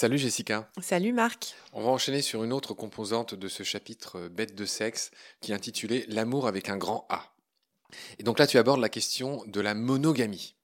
Salut Jessica. Salut Marc. On va enchaîner sur une autre composante de ce chapitre euh, bête de sexe qui est intitulé L'amour avec un grand A. Et donc là, tu abordes la question de la monogamie,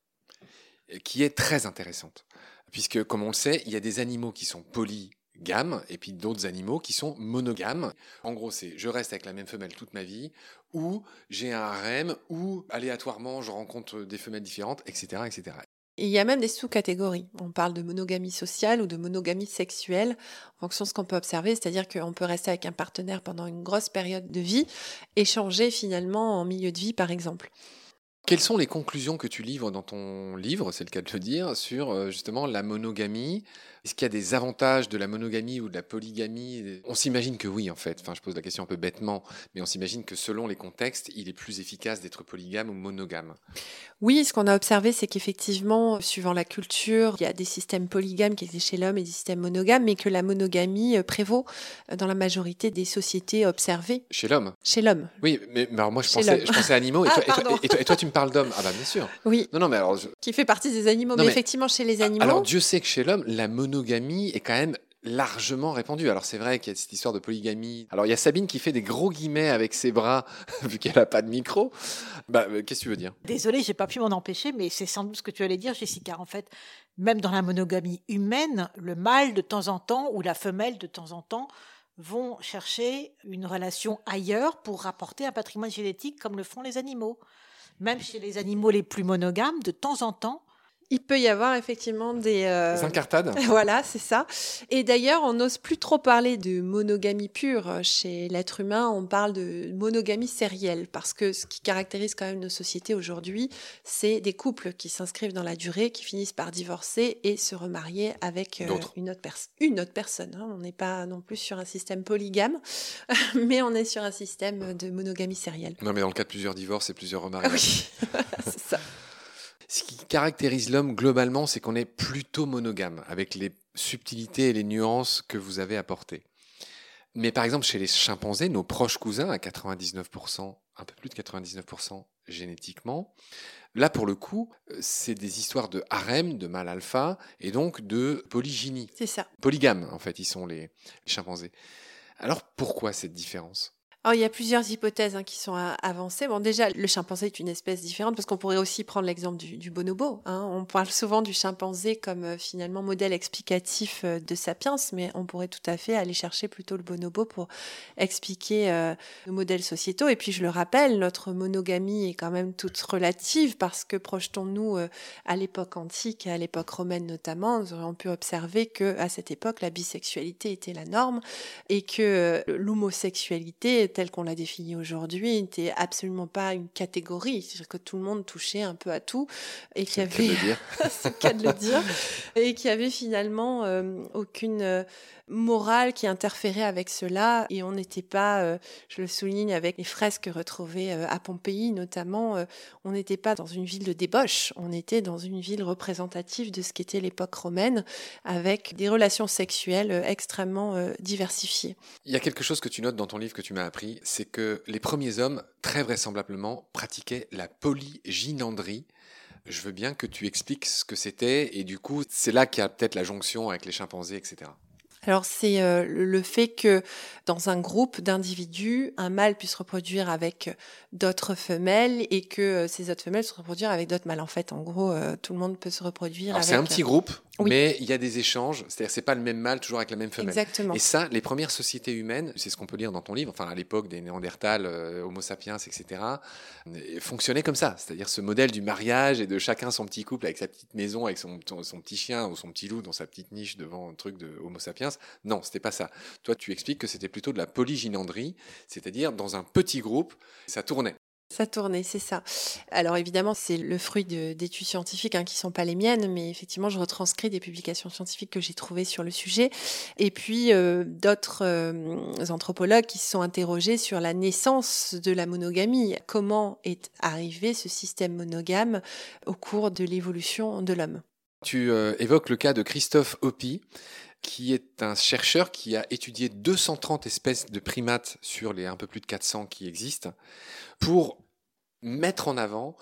euh, qui est très intéressante. Puisque, comme on le sait, il y a des animaux qui sont polygames et puis d'autres animaux qui sont monogames. En gros, c'est je reste avec la même femelle toute ma vie, ou j'ai un harem, ou aléatoirement je rencontre des femelles différentes, etc. etc. Il y a même des sous-catégories. On parle de monogamie sociale ou de monogamie sexuelle en fonction de ce qu'on peut observer, c'est-à-dire qu'on peut rester avec un partenaire pendant une grosse période de vie et changer finalement en milieu de vie, par exemple. Quelles sont les conclusions que tu livres dans ton livre, c'est le cas de le dire, sur euh, justement la monogamie Est-ce qu'il y a des avantages de la monogamie ou de la polygamie? On s'imagine que oui, en fait. Enfin, je pose la question un peu bêtement, mais on s'imagine que selon les contextes, il est plus efficace d'être polygame ou monogame. Oui, ce qu'on a observé, c'est qu'effectivement, suivant la culture, il y a des systèmes polygames qui existent chez l'homme et des systèmes monogames, mais que la monogamie euh, prévaut euh, dans la majorité des sociétés observées. Chez l'homme? Chez l'homme. Oui, mais, alors moi je pensais, je pensais, animaux, et, ah, toi, et, toi, et, toi, tu me parle d'homme. Ah bah bien sûr. Oui. Non, non, mais alors. Qui fait partie des animaux. mais, effectivement, chez les animaux. Alors Dieu sait que chez l'homme, la monogamie est quand même largement répandue. Alors c'est vrai qu'il y a cette histoire de polygamie. Alors il y a Sabine qui fait des gros guillemets avec ses bras vu qu'elle n'a pas de micro. Bah, euh, qu'est-ce que tu veux dire? Désolée, j'ai pas pu m'en empêcher, mais c'est sans doute ce que tu allais dire, Jessica. En fait, même dans la monogamie humaine, le mâle de temps en temps ou la femelle de temps en temps vont chercher une relation ailleurs pour rapporter un patrimoine génétique comme le font les animaux même chez les animaux les plus monogames, de temps en temps, il peut y avoir effectivement des... Euh... incartades. Voilà, c'est ça. Et d'ailleurs, on n'ose plus trop parler de monogamie pure. Chez l'être humain, on parle de monogamie sérielle, parce que ce qui caractérise quand même nos sociétés aujourd'hui, c'est des couples qui s'inscrivent dans la durée, qui finissent par divorcer et se remarier avec euh, une, autre une autre personne. Hein. On n'est pas non plus sur un système polygame, mais on est sur un système de monogamie sérielle. Non, mais dans le cas de plusieurs divorces et plusieurs remariages. Oui, c'est ça. Ce qui caractérise l'homme globalement, c'est qu'on est plutôt monogame, avec les subtilités et les nuances que vous avez apportées. Mais par exemple, chez les chimpanzés, nos proches cousins, à 99%, un peu plus de 99% génétiquement, là pour le coup, c'est des histoires de harem, de mâle alpha, et donc de polygynie. C'est ça. Polygame, en fait, ils sont les chimpanzés. Alors pourquoi cette différence? Alors, il y a plusieurs hypothèses hein, qui sont avancées. Bon, déjà, le chimpanzé est une espèce différente parce qu'on pourrait aussi prendre l'exemple du, bonobo. Hein. On parle souvent du chimpanzé comme euh, finalement modèle explicatif euh, de sapiens, mais on pourrait tout à fait aller chercher plutôt le bonobo pour expliquer euh, nos modèles sociétaux. Et puis, je le rappelle, notre monogamie est quand même toute relative parce que projetons-nous à l'époque antique à l'époque romaine notamment, nous aurions pu observer que à cette époque, la bisexualité était la norme et que l'homosexualité telle qu'on l'a définie aujourd'hui n'était absolument pas une catégorie, c'est-à-dire que tout le monde touchait un peu à tout et qu'il y avait, c'est cas de le dire, et qu'il y avait finalement euh, aucune euh, morale qui interférait avec cela. Et on n'était pas, euh, je le souligne avec les fresques retrouvées euh, à Pompéi notamment, on n'était pas dans une ville de débauche, on était dans une ville représentative de ce qu'était l'époque romaine avec des relations sexuelles extrêmement diversifiées. Il y a quelque chose que tu notes dans ton livre que tu m'as appris, c'est que les premiers hommes, très vraisemblablement, pratiquaient la polygynandrie. Je veux bien que tu expliques ce que c'était et du coup, c'est là qu'il y a peut-être la jonction avec les chimpanzés, etc. Alors c'est euh, le fait que dans un groupe d'individus, un mâle puisse reproduire avec d'autres femelles et que euh, ces autres femelles se reproduisent avec d'autres mâles. En fait, en gros, euh, tout le monde peut se reproduire. C'est un petit groupe, mais il y a des échanges. C'est-à-dire c'est pas le même mâle toujours avec la même femelle. Exactement. Et ça, les premières sociétés humaines, c'est ce qu'on peut lire dans ton livre. Enfin, à l'époque des Néandertals, Homo sapiens, etc., fonctionnaient comme ça. C'est-à-dire ce modèle du mariage et de chacun son petit couple avec sa petite maison, avec son, son petit chien ou son petit loup dans sa petite niche devant un truc de Homo sapiens. Non, c'était pas ça. Toi, tu expliques que c'était plutôt de la polygynandrie, c'est-à-dire dans un petit groupe, ça tournait. Ça tournait, c'est ça. Alors évidemment, c'est le fruit d'études scientifiques hein, qui sont pas les miennes, mais effectivement, je retranscris des publications scientifiques que j'ai trouvées sur le sujet. Et puis euh, d'autres euh, anthropologues qui se sont interrogés sur la naissance de la monogamie. Comment est arrivé ce système monogame au cours de l'évolution de l'homme? Tu euh, évoques le cas de Christophe Hopi, qui est un chercheur qui a étudié 230 espèces de primates sur les un peu plus de 400 qui existent pour mettre en avant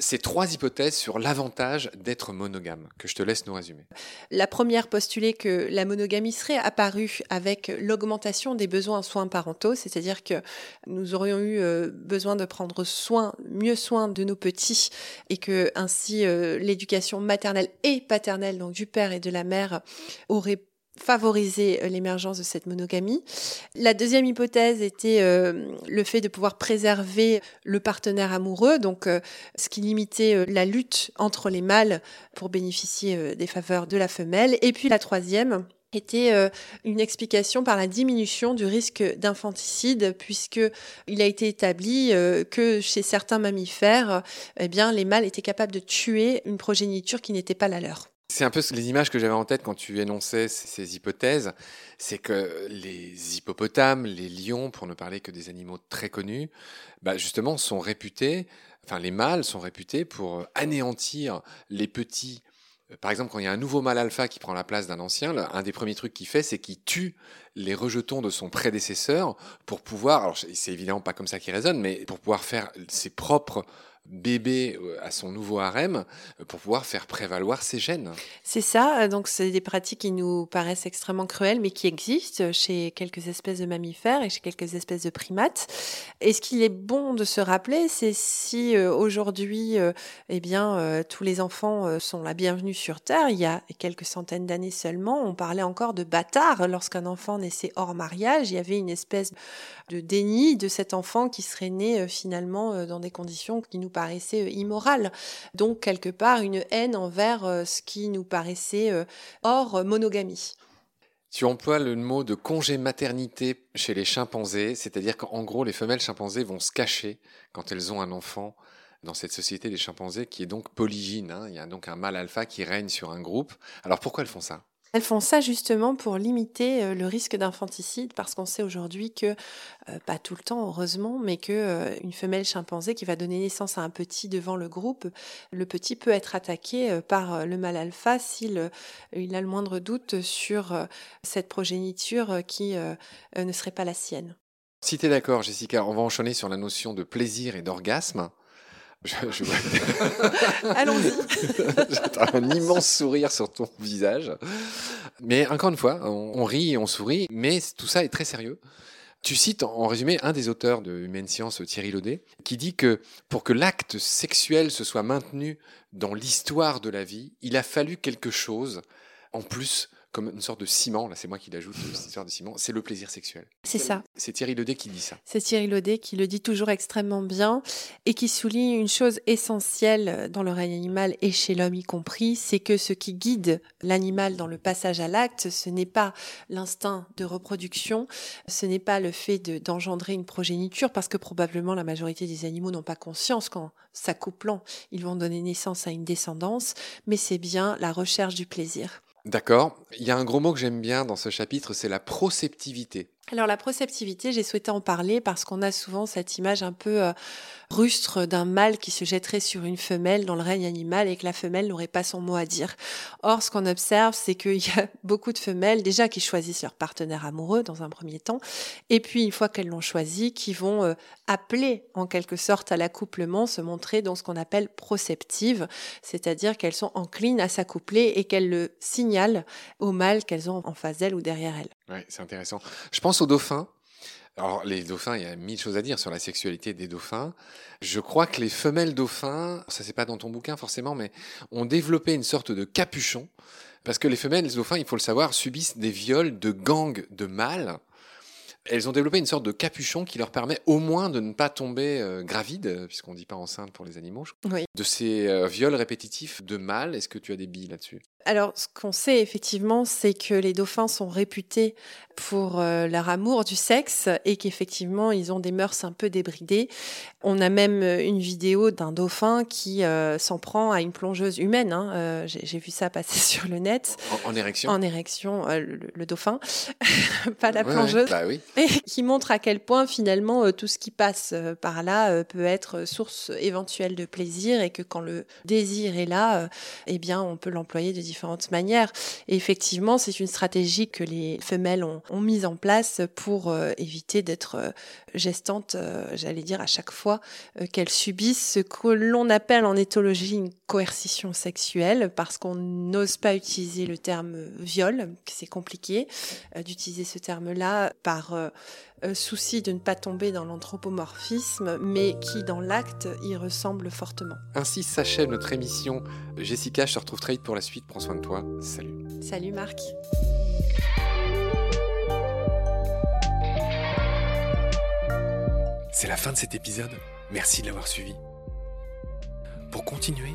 ces trois hypothèses sur l'avantage d'être monogame, que je te laisse nous résumer. La première postulait que la monogamie serait apparue avec l'augmentation des besoins en soins parentaux, c'est-à-dire que nous aurions eu euh, besoin de prendre soin, mieux soin de nos petits, et que ainsi euh, l'éducation maternelle et paternelle, donc du père et de la mère, aurait favoriser euh, l'émergence de cette monogamie. La deuxième hypothèse était euh, le fait de pouvoir préserver le partenaire amoureux, donc euh, ce qui limitait la lutte entre les mâles pour bénéficier des faveurs de la femelle. Et puis la troisième était une explication par la diminution du risque d'infanticide puisque il a été établi que chez certains mammifères eh bien les mâles étaient capables de tuer une progéniture qui n'était pas la leur. C'est un peu les images que j'avais en tête quand tu énonçais ces, hypothèses. C'est que les hippopotames, les lions, pour ne parler que des animaux très connus, bah justement sont réputés, enfin les mâles sont réputés pour anéantir les petits. Par exemple, quand il y a un nouveau mâle alpha qui prend la place d'un ancien, un des premiers trucs qu'il fait, c'est qu'il tue les rejetons de son prédécesseur pour pouvoir, alors c'est évidemment pas comme ça qu'il résonne, mais pour pouvoir faire ses propres bébé euh, à son nouveau harem euh, pour pouvoir faire prévaloir ses gènes. C'est ça, euh, donc c'est des pratiques qui nous paraissent extrêmement cruelles, mais qui existent chez quelques espèces de mammifères et chez quelques espèces de primates. Et ce qu'il est bon de se rappeler, c'est si aujourd'hui, eh bien, tous les enfants sont la bienvenue sur Terre, il y a quelques centaines d'années seulement, on parlait encore de bâtard lorsqu'un enfant naissait hors mariage. Il y avait une espèce de déni de cet enfant qui serait né finalement dans des conditions qui nous paraissait euh, immoral. Donc, quelque part, une haine envers euh, ce qui nous paraissait euh, hors monogamie. Tu emploies le mot de congé maternité chez les chimpanzés, c'est-à-dire qu'en gros, les femelles chimpanzés vont se cacher quand elles ont un enfant dans cette société des chimpanzés qui est donc polygyne. Hein. Il y a donc un mâle alpha qui règne sur un groupe. Alors pourquoi elles font ça? Elles font ça justement pour limiter euh, le risque d'infanticide parce qu'on sait aujourd'hui que, euh, pas tout le temps heureusement, mais que euh, une femelle chimpanzé qui va donner naissance à un petit devant le groupe, le petit peut être attaqué par le mâle alpha s'il il a le moindre doute sur cette progéniture qui ne serait pas la sienne. Si tu es d'accord, Jessica, on va enchaîner sur la notion de plaisir et d'orgasme. Je, Allons-y. J'ai un immense sourire sur ton visage. Mais encore une fois, on, rit et on sourit, mais tout ça est très sérieux. Tu cites en résumé un des auteurs de Humaine Science, Thierry Laudet, qui dit que pour que l'acte sexuel se soit maintenu dans l'histoire de la vie, il a fallu quelque chose en plus comme une sorte de ciment, là c'est moi qui l'ajoute, cette de ciment, c'est le plaisir sexuel. C'est ça. C'est Thierry Laudet qui dit ça. C'est Thierry Laudet qui le dit toujours extrêmement bien et qui souligne une chose essentielle dans le règne animal et chez l'homme y compris, c'est que ce qui guide l'animal dans le passage à l'acte, ce n'est pas l'instinct de reproduction, ce n'est pas le fait d'engendrer une progéniture, parce que probablement la majorité des animaux n'ont pas conscience qu'en s'accouplant, ils vont donner naissance à une descendance, mais c'est bien la recherche du plaisir. D'accord. Il y a un gros mot que j'aime bien dans ce chapitre, c'est la proceptivité. Alors la proceptivité, j'ai souhaité en parler parce qu'on a souvent cette image un peu euh, rustre d'un mâle qui se jetterait sur une femelle dans le règne animal et que la femelle n'aurait pas son mot à dire. Or, ce qu'on observe, c'est qu'il y a beaucoup de femelles déjà qui choisissent leur partenaire amoureux dans un premier temps, et puis une fois qu'elles l'ont choisi, qui vont euh, appeler en quelque sorte à l'accouplement, se montrer dans ce qu'on appelle proceptive, c'est-à-dire qu'elles sont enclines à s'accoupler et qu'elles le signalent au mâle qu'elles ont en face d'elles ou derrière elles. Oui, c'est intéressant. Je pense aux dauphins. Alors, les dauphins, il y a mille choses à dire sur la sexualité des dauphins. Je crois que les femelles dauphins, ça c'est pas dans ton bouquin forcément, mais ont développé une sorte de capuchon. Parce que les femelles dauphins, il faut le savoir, subissent des viols de gangs de mâles elles ont développé une sorte de capuchon qui leur permet au moins de ne pas tomber euh, gravide, puisqu'on ne dit pas enceinte pour les animaux. De ces euh, viols répétitifs de mâles, est-ce que tu as des billes là-dessus? Alors, ce qu'on sait effectivement, c'est que les dauphins sont réputés pour euh, leur amour du sexe et qu'effectivement, ils ont des mœurs un peu débridées. On a même une vidéo d'un dauphin qui s'en prend à une plongeuse humaine. Hein. J'ai vu ça passer sur le net. En, érection En érection, le, dauphin, pas la plongeuse. Bah oui qui montre à quel point finalement euh, tout ce qui passe euh, par là euh, peut être source éventuelle de plaisir et que quand le désir est là, eh bien on peut l'employer de différentes manières. Et effectivement, c'est une stratégie que les femelles ont, ont mise en place pour euh, éviter d'être euh, gestantes, euh, j'allais dire, à chaque fois qu'elles subissent ce que l'on appelle en éthologie une coercition sexuelle, parce qu'on n'ose pas utiliser le terme viol, c'est compliqué d'utiliser ce terme-là par souci de ne pas tomber dans l'anthropomorphisme, mais qui dans l'acte y ressemble fortement. Ainsi s'achève notre émission. Jessica, je te retrouve très vite pour la suite. Prends soin de toi. Salut. Salut Marc. C'est la fin de cet épisode. Merci de l'avoir suivi. Pour continuer,